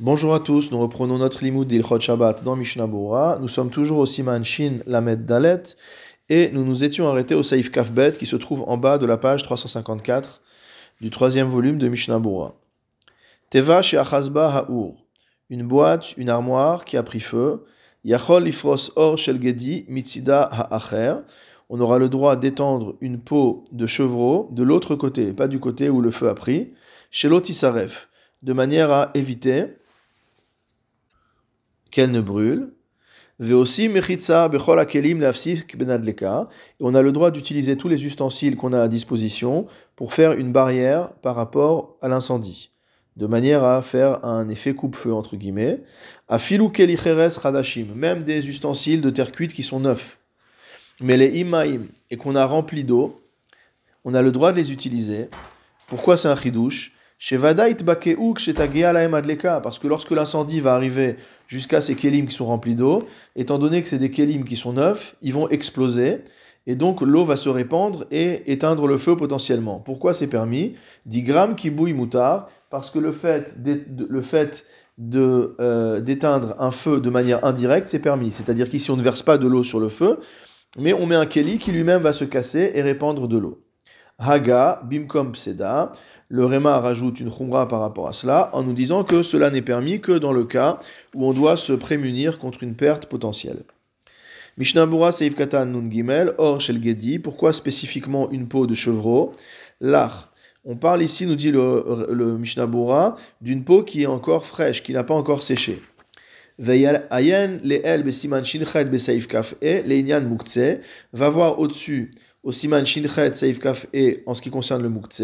Bonjour à tous, nous reprenons notre limoud d'Ilchot Shabbat dans Mishnah. Nous sommes toujours au Siman Shin Lamed Dalet et nous nous étions arrêtés au Saif Kafbet qui se trouve en bas de la page 354 du troisième volume de Mishnah. Teva chez Achazba Ha'ur, une boîte, une armoire qui a pris feu. Yachol Ifros Or Shel Gedi Mitzida Ha'acher. On aura le droit d'étendre une peau de chevreau de l'autre côté, pas du côté où le feu a pris, chez l'Otisaref, de manière à éviter qu'elle ne brûle. Et on a le droit d'utiliser tous les ustensiles qu'on a à disposition pour faire une barrière par rapport à l'incendie, de manière à faire un effet coupe-feu entre guillemets. Radashim, même des ustensiles de terre cuite qui sont neufs. Mais les imaim et qu'on a remplis d'eau, on a le droit de les utiliser. Pourquoi c'est un chidouche? Parce que lorsque l'incendie va arriver jusqu'à ces kelim qui sont remplis d'eau, étant donné que c'est des kelim qui sont neufs, ils vont exploser et donc l'eau va se répandre et éteindre le feu potentiellement. Pourquoi c'est permis? Digram qui bouille moutard, parce que le fait, euh, d'éteindre un feu de manière indirecte, c'est permis. C'est-à-dire qu'ici on ne verse pas de l'eau sur le feu, mais on met un keli qui lui-même va se casser et répandre de l'eau. Haga, bimkom pseda, le Réma rajoute une khumra par rapport à cela en nous disant que cela n'est permis que dans le cas où on doit se prémunir contre une perte potentielle. Mishnah Seif Katan Nun Gimel, Or Shel Gedi, pourquoi spécifiquement une peau de chevreau? L'ach. On parle ici, nous dit le, le Mishnah d'une peau qui est encore fraîche, qui n'a pas encore séché. Ayen Leel Besiman Shinchet Besaif Kaf E, Leinyan Muktse, va voir au-dessus, au Siman Shinchet Saif Kaf E, en ce qui concerne le Muktse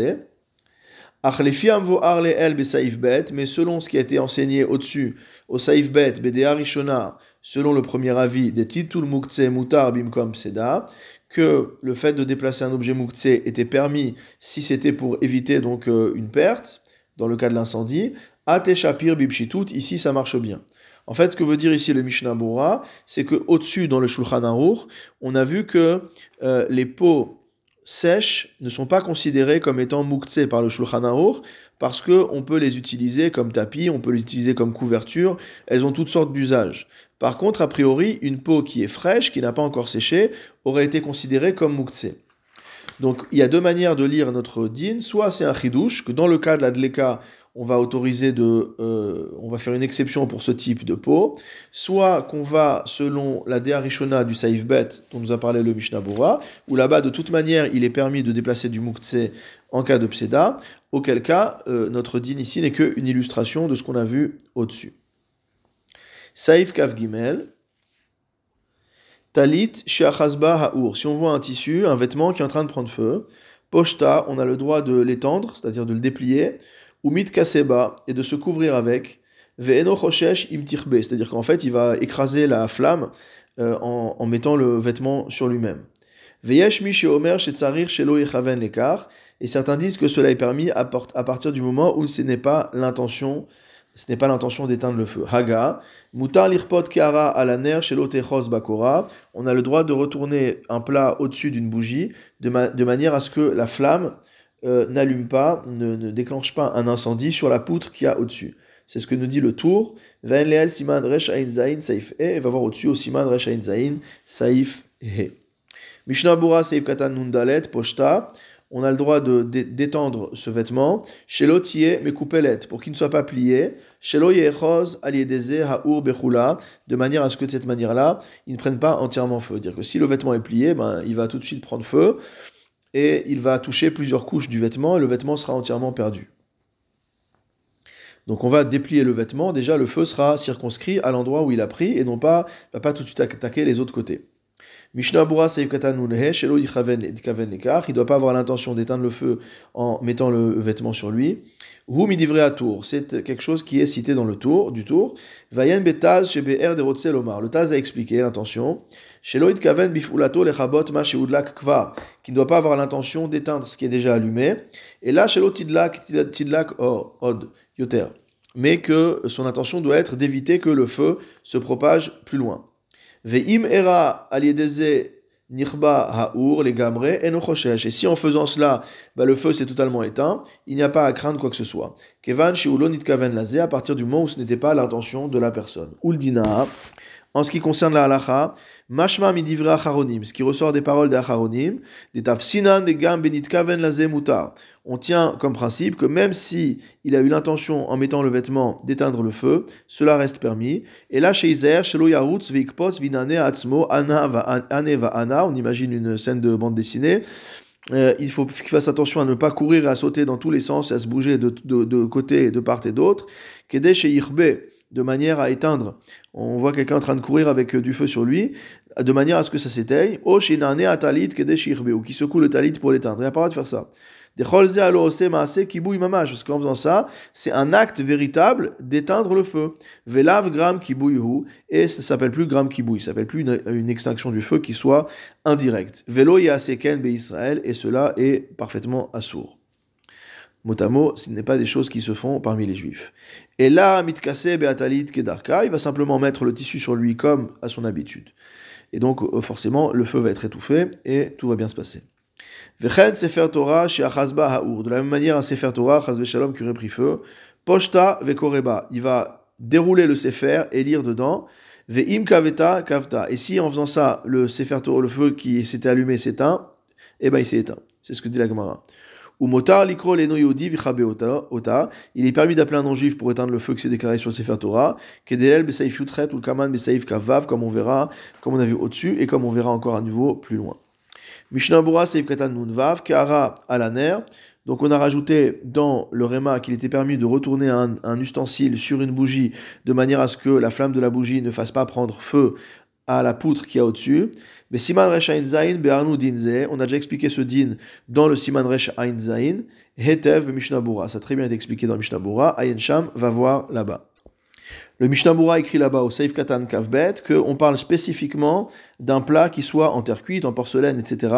mais selon ce qui a été enseigné au-dessus, au Saif Bet, Rishona, selon le premier avis des Titul Muktse Mutar Bimkom Seda, que le fait de déplacer un objet Muktse était permis si c'était pour éviter donc euh, une perte, dans le cas de l'incendie, Ate Shapir Bibshitut, ici ça marche bien. En fait, ce que veut dire ici le Mishnah Bora, c'est que au-dessus, dans le Shulchan Aruch, on a vu que euh, les pots sèches ne sont pas considérées comme étant muktse par le Shulchan parce qu'on peut les utiliser comme tapis, on peut les utiliser comme couverture, elles ont toutes sortes d'usages. Par contre, a priori, une peau qui est fraîche, qui n'a pas encore séché, aurait été considérée comme muktse. Donc il y a deux manières de lire notre din, soit c'est un chidouche, que dans le cas de la dleka, on va autoriser de, euh, on va faire une exception pour ce type de peau, soit qu'on va selon la Rishona du Saif Bet dont nous a parlé le Mishnah Bora, où là-bas de toute manière il est permis de déplacer du Muktse en cas de pseda, auquel cas euh, notre din ici n'est qu'une illustration de ce qu'on a vu au-dessus. Saif Kaf Gimel, Talit Sheachazba Haour. Si on voit un tissu, un vêtement qui est en train de prendre feu, Poshta, on a le droit de l'étendre, c'est-à-dire de le déplier, ou mit kaseba, et de se couvrir avec, ve'eno imtirbe, c'est-à-dire qu'en fait il va écraser la flamme euh, en, mettant le vêtement sur lui-même. Veyesh mi omer lekar, et certains disent que cela est permis à, partir du moment où ce n'est pas l'intention ce n'est pas l'intention d'éteindre le feu. Haga, mutar lirpot kara alaner bakora, on a le droit de retourner un plat au-dessus d'une bougie de manière à ce que la flamme euh, n'allume pas, ne, déclenche pas un incendie sur la poutre qu'il y a au-dessus. C'est ce que nous dit le tour. Siman E. va voir au-dessus au Siman Zain Saif E. Mishnah Bura Saif Katan Nundalet Poshta. On a le droit d'étendre ce vêtement. Shelo Tie Mekupelet. Pour qu'il ne soit pas plié. Shelo Yechos Aliedeze Haur Bechula. De manière à ce que de cette manière-là, il ne prenne pas entièrement feu. Dire que si le vêtement est plié, ben, il va tout de suite prendre feu et il va toucher plusieurs couches du vêtement et le vêtement sera entièrement perdu. Donc on va déplier le vêtement, déjà le feu sera circonscrit à l'endroit où il a pris et non pas, va pas tout de suite attaquer les autres côtés. Mishnah Bura il ne doit pas avoir l'intention d'éteindre le feu en mettant le vêtement sur lui. Hu midivré à tour, c'est quelque chose qui est cité dans le tour, du tour. Vayen betaz BR de Lomar. Le Taz a expliqué l'intention. Sheloid kaven bifulato lechabot ma sheudlak kvar, qui ne doit pas avoir l'intention d'éteindre ce qui est déjà allumé. Et là, shelo tidlak tidlak od yoter. Mais que son intention doit être d'éviter que le feu se propage plus loin. Ve'im era nirba haur les gamre et si en faisant cela, bah, le feu s'est totalement éteint, il n'y a pas à craindre quoi que ce soit. Kevan Sheulonit Kaven Lazé, à partir du moment où ce n'était pas l'intention de la personne. Uldina, en ce qui concerne la halacha, Mashma midivre acharonim, ce qui ressort des paroles des acharonim, des tafsinan des gam benit kaven lazé mutar. On tient comme principe que même si il a eu l'intention en mettant le vêtement d'éteindre le feu, cela reste permis. Et là, chez Iser, shelo yarutz vikpotz vinane atzmo ana ana, on imagine une scène de bande dessinée. Euh, il faut qu'il fasse attention à ne pas courir et à sauter dans tous les sens et à se bouger de, de, de côté, de part et d'autre. Kede chez Irbe, de manière à éteindre. On voit quelqu'un en train de courir avec euh, du feu sur lui, de manière à ce que ça s'éteigne. ou qui secoue le talit pour l'éteindre. Il n'y a pas de faire ça. Parce qu'en faisant ça, c'est un acte véritable d'éteindre le feu. Velav gram kibouihu, et ça s'appelle plus gram kibouy, ça s'appelle plus une, extinction du feu qui soit indirecte. Velo yaseken be Israël, et cela est parfaitement assourd. Motamo, ce n'est pas des choses qui se font parmi les juifs. Et là, mitkase beatalit kedarka, il va simplement mettre le tissu sur lui comme à son habitude. Et donc, euh, forcément, le feu va être étouffé et tout va bien se passer. Sefer Torah haour. De la même manière, un sefer Torah, chazbe shalom, qui aurait pris feu. Poshta vekoreba. Il va dérouler le sefer et lire dedans. Ve'im kaveta kavta. Et si en faisant ça, le sefer Torah, le feu qui s'était allumé s'éteint, eh ben il s'est éteint. C'est ce que dit la Gemara. Il est permis d'appeler un non-juif pour éteindre le feu qui s'est déclaré sur le Sefer Torah. Kedelel besaif yutret ou kaman besaif kavav, comme on verra, comme on a vu au-dessus, et comme on verra encore à nouveau plus loin. Mishnah Bura Katan Kara Alaner. Donc on a rajouté dans le Réma qu'il était permis de retourner un, ustensile sur une bougie de manière à ce que la flamme de la bougie ne fasse pas prendre feu à la poutre qui a au-dessus. Mais Siman Resh Zain, Be'arnu Dinze, on a déjà expliqué ce din dans le Siman Resh Zain, Hetev Mishnabura, ça a très bien été expliqué dans Mishnabura, Ayen Sham va voir là-bas. Le Mishnabura écrit là-bas au Seif Katan Kavbet qu'on parle spécifiquement d'un plat qui soit en terre cuite, en porcelaine, etc.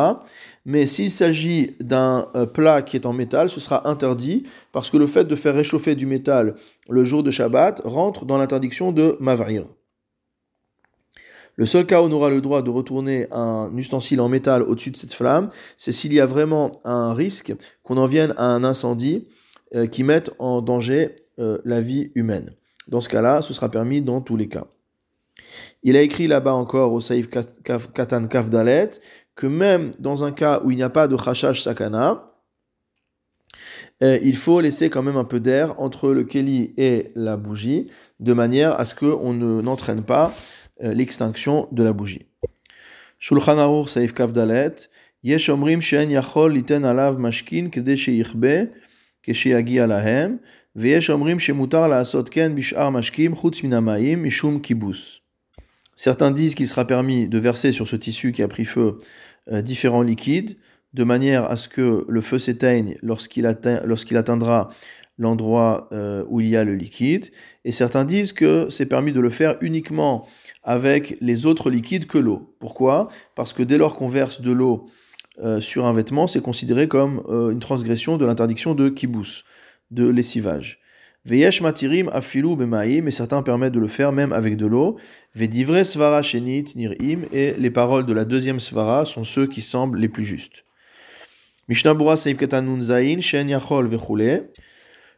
Mais s'il s'agit d'un euh, plat qui est en métal, ce sera interdit parce que le fait de faire réchauffer du métal le jour de Shabbat rentre dans l'interdiction de Mavrir. Le seul cas où on aura le droit de retourner un ustensile en métal au-dessus de cette flamme, c'est s'il y a vraiment un risque qu'on en vienne à un incendie euh, qui mette en danger euh, la vie humaine. Dans ce cas-là, ce sera permis dans tous les cas. Il a écrit là-bas encore au Saïf Katan Kafdalet que même dans un cas où il n'y a pas de Khashash Sakana, euh, il faut laisser quand même un peu d'air entre le keli et la bougie, de manière à ce qu'on n'entraîne pas euh, l'extinction de la bougie. Shulchan Aruch Saif Kavdalet, Yeshomrim She'en Yachol Liten Alav Mashkin Kede She'ichbe, Keshe'agi Alahem, Certains disent qu'il sera permis de verser sur ce tissu qui a pris feu euh, différents liquides, de manière à ce que le feu s'éteigne lorsqu'il atteindra l'endroit euh, où il y a le liquide. Et certains disent que c'est permis de le faire uniquement avec les autres liquides que l'eau. Pourquoi? Parce que dès lors qu'on verse de l'eau euh, sur un vêtement, c'est considéré comme une transgression de l'interdiction de kibous de lessivage. Veyesh matirim afilu bemaim, mais certains permettent de le faire même avec de l'eau. Vedivre svara nirim, et les paroles de la deuxième svara sont ceux qui semblent les plus justes. Mishnabura saif zain, shen.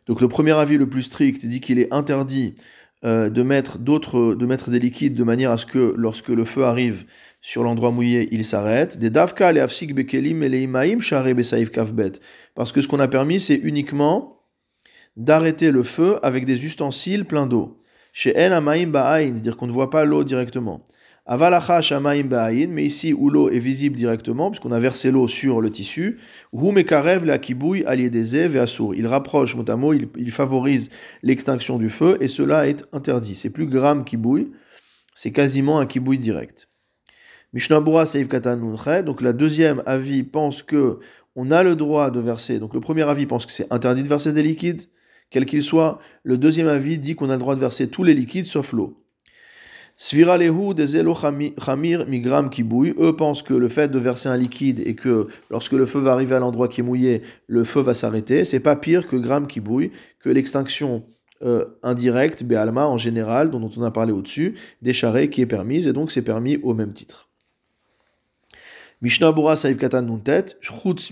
Donc le premier avis le plus strict dit qu'il est interdit euh, de mettre d'autres, de mettre des liquides de manière à ce que lorsque le feu arrive sur l'endroit mouillé, il s'arrête. Des davka les afsik bekelim et les kafbet. Parce que ce qu'on a permis, c'est uniquement d'arrêter le feu avec des ustensiles pleins d'eau. Chez en amaim ba'ain, c'est-à-dire qu'on ne voit pas l'eau directement. Avalacha shamaim ba'ain, mais ici où l'eau est visible directement, puisqu'on a versé l'eau sur le tissu. Il rapproche, mot il, il favorise l'extinction du feu, et cela est interdit. C'est plus gramme kibouy, c'est quasiment un kibouy direct. Mishnabura seif katan donc la deuxième avis pense que on a le droit de verser, donc le premier avis pense que c'est interdit de verser des liquides, quel qu'il soit, le deuxième avis dit qu'on a le droit de verser tous les liquides sauf l'eau. Sviralehu des Chamir Migram Kibouy, eux pensent que le fait de verser un liquide et que lorsque le feu va arriver à l'endroit qui est mouillé, le feu va s'arrêter, c'est pas pire que Gram Kibouy, que l'extinction euh, indirecte, Béalma en général, dont on a parlé au-dessus, des charrets qui est permise, et donc c'est permis au même titre. Mishnah Bura Saïf Katan Nuntet,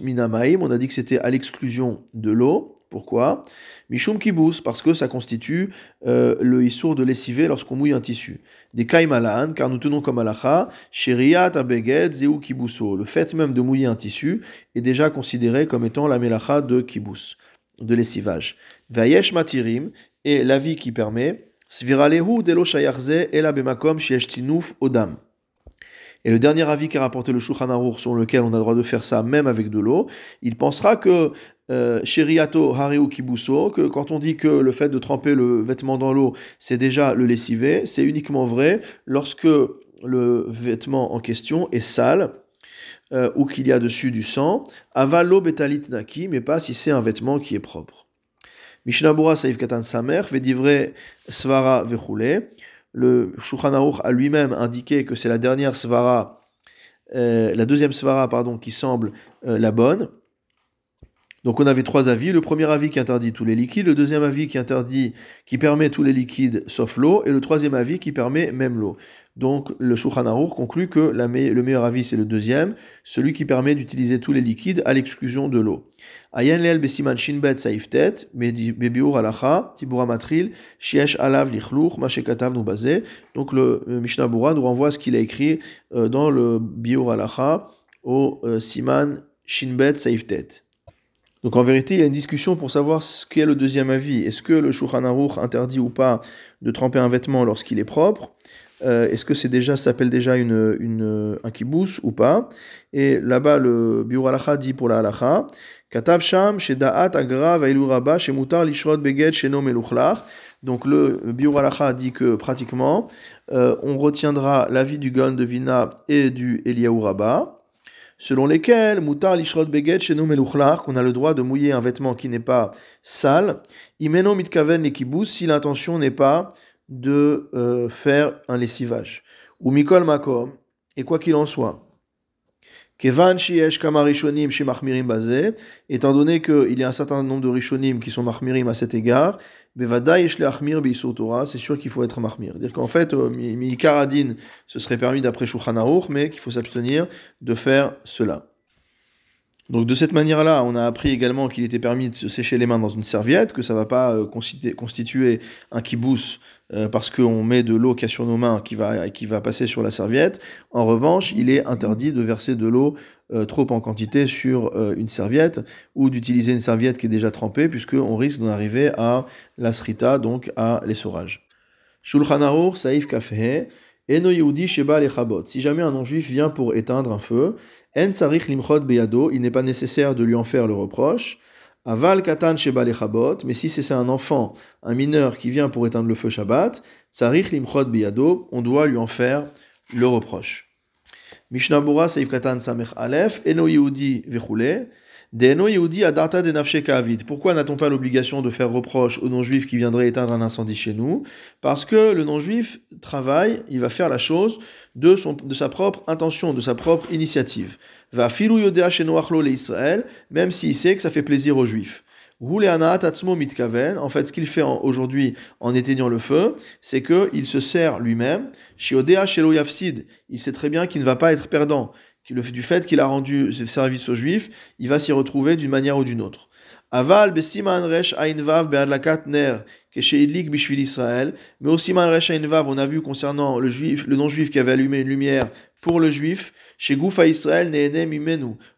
Minamaim, on a dit que c'était à l'exclusion de l'eau, Pourquoi? Mishum kibous, parce que ça constitue euh, le issour de lessiver lorsqu'on mouille un tissu. Des kaimalan, car nous tenons comme alacha, sheriat abeged zeu kibuso. Le fait même de mouiller un tissu est déjà considéré comme étant la melacha de kibous, de lessivage. Vayesh matirim, et l'avis qui permet, sviralehu delo shayarze ela bemakom odam. Et le dernier avis qu'a rapporté le Shulchan Aruch, sur lequel on a le droit de faire ça même avec de l'eau, il pensera que euh, Sheriato Hariu Kibuso, que quand on dit que le fait de tremper le vêtement dans l'eau, c'est déjà le lessiver, c'est uniquement vrai lorsque le vêtement en question est sale euh, ou qu'il y a dessus du sang. Avalo betalit naki, mais pas si c'est un vêtement qui est propre. Mishnabura Saif Katan Samer, Vedivre Svara Vechule. Le Shulchan a lui-même indiqué que c'est la dernière Svara, euh, la deuxième Svara, pardon, qui semble euh, la bonne. Donc on avait trois avis. Le premier avis qui interdit tous les liquides, le deuxième avis qui interdit, qui permet tous les liquides sauf l'eau, et le troisième avis qui permet même l'eau. Donc le Shulchan conclut que le meilleur avis c'est le deuxième, celui qui permet d'utiliser tous les liquides à l'exclusion de l'eau. Ayen leel besiman shinbet saiftet, bebiur alacha, tibura matril, shiesh alav mashekatav. Donc le Mishnah Bura nous renvoie à ce qu'il a écrit euh, dans le biur alacha au euh, siman shinbet saiftet. Donc en vérité, il y a une discussion pour savoir ce qu'est le deuxième avis. Est-ce que le Shulchan Aruch interdit ou pas de tremper un vêtement lorsqu'il est propre? Euh, Est-ce que c'est déjà s'appelle déjà une, un kibous ou pas? Et là-bas, le Biur Halacha dit pour la Halacha Katav Sham, Shedaat Agra Rabba, Shemutar Lishrod Beged, Sheno Meluchlach. Donc le Biur Halacha dit que pratiquement, euh, on retiendra l'avis du Gon de Vina et du Eliyahu Rabba selon lesquels mutar lishrod beget chez nous qu'on a le droit de mouiller un vêtement qui n'est pas sale, imeno mitkaven lekibus si l'intention n'est pas de euh, faire un lessivage. Ou mikol makom, et quoi qu'il en soit. Kevan shiesh kama rishonim mahmirim bazé, étant donné qu'il y a un certain nombre de rishonim qui sont mahmirim à cet égard, c'est sûr qu'il faut être mahmir. Dire qu'en fait, euh, mi karadin, ce serait permis d'après Shulchan mais qu'il faut s'abstenir de faire cela. Donc de cette manière-là, on a appris également qu'il était permis de se sécher les mains dans une serviette, que ça ne va pas euh, constituer un kibous euh, parce qu'on met de l'eau qu'il y a sur nos mains qui va, qui va passer sur la serviette. En revanche, il est interdit de verser de l'eau euh, trop en quantité sur euh, une serviette ou d'utiliser une serviette qui est déjà trempée puisqu'on risque d'en arriver à la srita, donc à l'essorage. Shulchan Saif Kafeh, Eno Sheba Lechabot. Si jamais un non-juif vient pour éteindre un feu, En Sarich Limchot Beyado, il n'est pas nécessaire de lui en faire le reproche. Aval Katan Sheba Lechabot, mais si c'est un enfant, un mineur qui vient pour éteindre le feu Shabbat, Sarich Limchot Beyado, on doit lui en faire le reproche. Mishnah Bura Saif Katan Samech Aleph, Eno Yehudi Vechule, de Eno Yehudi Adarta. Pourquoi n'a-t-on pas l'obligation de faire reproche aux non-juifs qui viendraient éteindre un incendie chez nous? Parce que le non-juif travaille, il va faire la chose de, son, de sa propre intention, de sa propre initiative. Va filou Yodea Shenoachlo le Israël, même s'il sait que ça fait plaisir aux juifs. En fait, ce qu'il fait aujourd'hui en éteignant le feu, c'est qu'il se sert lui-même. Il sait très bien qu'il ne va pas être perdant. Du fait qu'il a rendu service aux Juifs, il va s'y retrouver d'une manière ou d'une autre. Aval. Mais aussi on a vu concernant le juif, le non-juif qui avait allumé une lumière pour le juif, chez Goufa Israël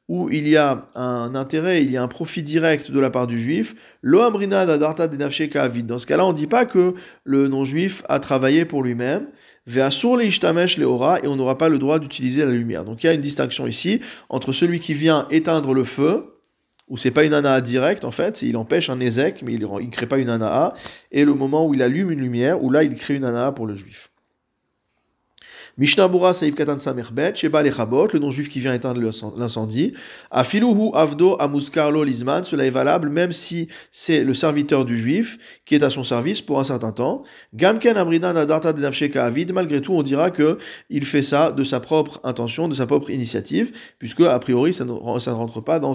où il y a un intérêt, il y a un profit direct de la part du juif, lo amrina dadarta kavid. Dans ce cas-là, on ne dit pas que le non-juif a travaillé pour lui-même, ve'asur le ishtamesh leora, et on n'aura pas le droit d'utiliser la lumière. Donc il y a une distinction ici entre celui qui vient éteindre le feu, où c'est pas une anaa directe en fait, il empêche un ézek, mais il ne crée pas une anaa, et le moment où il allume une lumière, où là il crée une anaa pour le juif. Mishnah Bura Saïf Katan Samerbet, Sheba Lechabot, le non-juif qui vient éteindre l'incendie. Afiluhu Avdo Amuskarlo Lizman, cela est valable même si c'est le serviteur du juif qui est à son service pour un certain temps. Gamken Amrina Nadarta Denavsheka Avid, malgré tout, on dira que il fait ça de sa propre intention, de sa propre initiative, puisque a priori ça ne, rentre pas dans,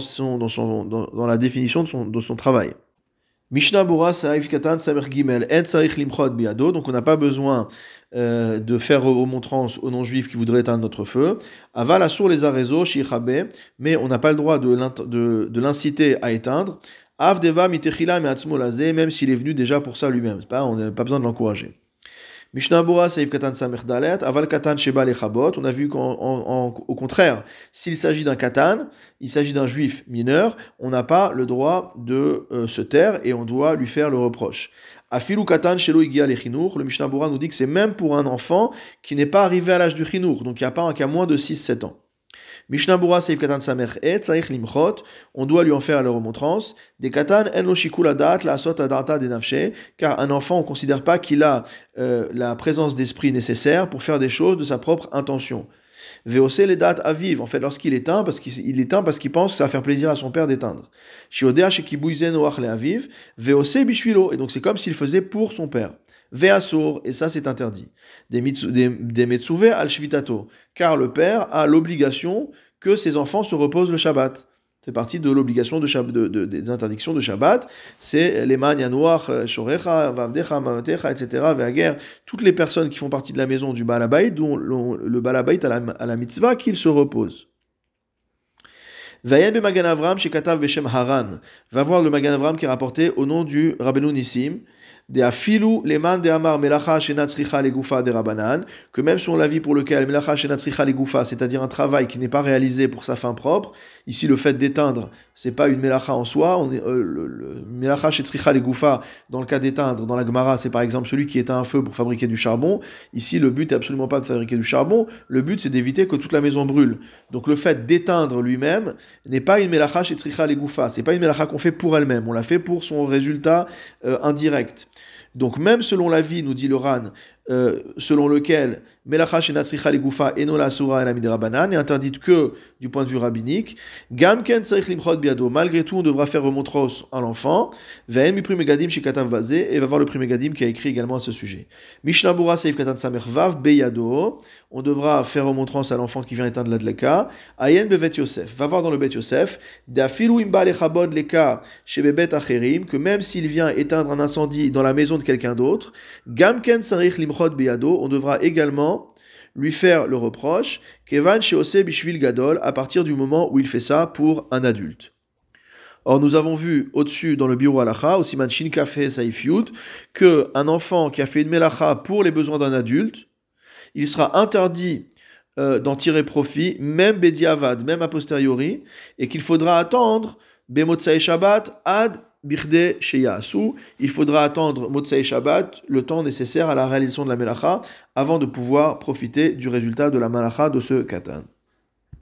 la définition de son travail. Mishnah Katan Samer Gimel, Et Biado, donc on n'a pas besoin euh, de faire remontrance aux non-juifs qui voudraient éteindre notre feu. Aval sur les arezo, shichabe, mais on n'a pas le droit de, l'inciter à éteindre. Avdeva mitechila même s'il est venu déjà pour ça lui-même. On n'a pas besoin de l'encourager. Mishnah Seif Katan Samer Dalet, Aval Katan Sheba Lechabot. On a vu qu'au contraire, s'il s'agit d'un Katan, il s'agit d'un juif mineur, on n'a pas le droit de euh, se taire et on doit lui faire le reproche. Afilu Katan Shelo Lechinour, le Mishnah nous dit que c'est même pour un enfant qui n'est pas arrivé à l'âge du Chinour, donc il n'y a pas un cas moins de 6-7 ans. Mishnah Bura Seif Katan Samer Et, Tsaich Limchot, on doit lui en faire la remontrance. Des Katan En Lo Shikuladat, La Sot Adata Denafshe, car un enfant, on ne considère pas qu'il a euh, la présence d'esprit nécessaire pour faire des choses de sa propre intention. VOC les dates à vivre, en fait, lorsqu'il éteint, parce qu'il éteint parce qu'il pense que ça va faire plaisir à son père d'éteindre. Shiodea Shekibuizen Oach le Aviv, VOC Bishvilo, et donc c'est comme s'il faisait pour son père. Ve'asur, et ça c'est interdit. Des, des, al shvitato, car le père a l'obligation que ses enfants se reposent le Shabbat. C'est partie de l'obligation de, de, des interdictions de Shabbat. C'est les manias noirs, euh, shorecha, vavdecha, mamatecha, etc. Ve'ager, toutes les personnes qui font partie de la maison du Balabait, dont le, Balabait a la, à la mitzvah qu'ils se reposent. Magan Avram, chez Katav Beshem Haran. Va voir le Magan Avram qui est rapporté au nom du Rabbeinu Nissim que même sur l'avis pour lequel melacha shenatzricha legufa, c'est-à-dire un travail qui n'est pas réalisé pour sa fin propre, ici le fait d'éteindre, c'est pas une melacha en soi, on est, euh, le, melacha shenatzricha dans le cas d'éteindre, dans la Gemara, c'est par exemple celui qui éteint un feu pour fabriquer du charbon, ici le but est absolument pas de fabriquer du charbon, le but c'est d'éviter que toute la maison brûle. Donc le fait d'éteindre lui-même n'est pas une melacha shenatzricha legufa, c'est pas une melacha qu'on fait pour elle-même, on la fait pour son résultat euh, indirect. Donc même selon la vie, nous dit le Ran, euh, selon lequel Melacha shenatzricha legufa enola sura el est interdite que du point de vue rabbinique. Gamken tzarich limchot biado. Malgré tout, on devra faire remontros à l'enfant. Ve'en mipri megadim shikatav vazé. Et va voir le prix Megadim qui a écrit également à ce sujet. Mishnah Bura seif katan samer vav beyado. On devra faire remontrance à l'enfant qui vient éteindre la dleka. Ayen bevet Yosef. Va voir dans le bet Yosef. Dafilu imba lechabod leka shebebet acherim. Que même s'il vient éteindre un incendie dans la maison de quelqu'un d'autre. Gamken tzarich limchot On devra également lui faire le reproche, Kevan Sheose Bishvil Gadol, à partir du moment où il fait ça pour un adulte. Or, nous avons vu au-dessus dans le bureau Alacha, au Siman Shin Kafe Saif Yud, que un enfant qui a fait une melacha pour les besoins d'un adulte, il sera interdit euh, d'en tirer profit, même Bediavad, même a posteriori, et qu'il faudra attendre Bemotsai Shabbat ad il faudra attendre Motsai Shabbat, le temps nécessaire à la réalisation de la Melacha, avant de pouvoir profiter du résultat de la Malacha de ce katan.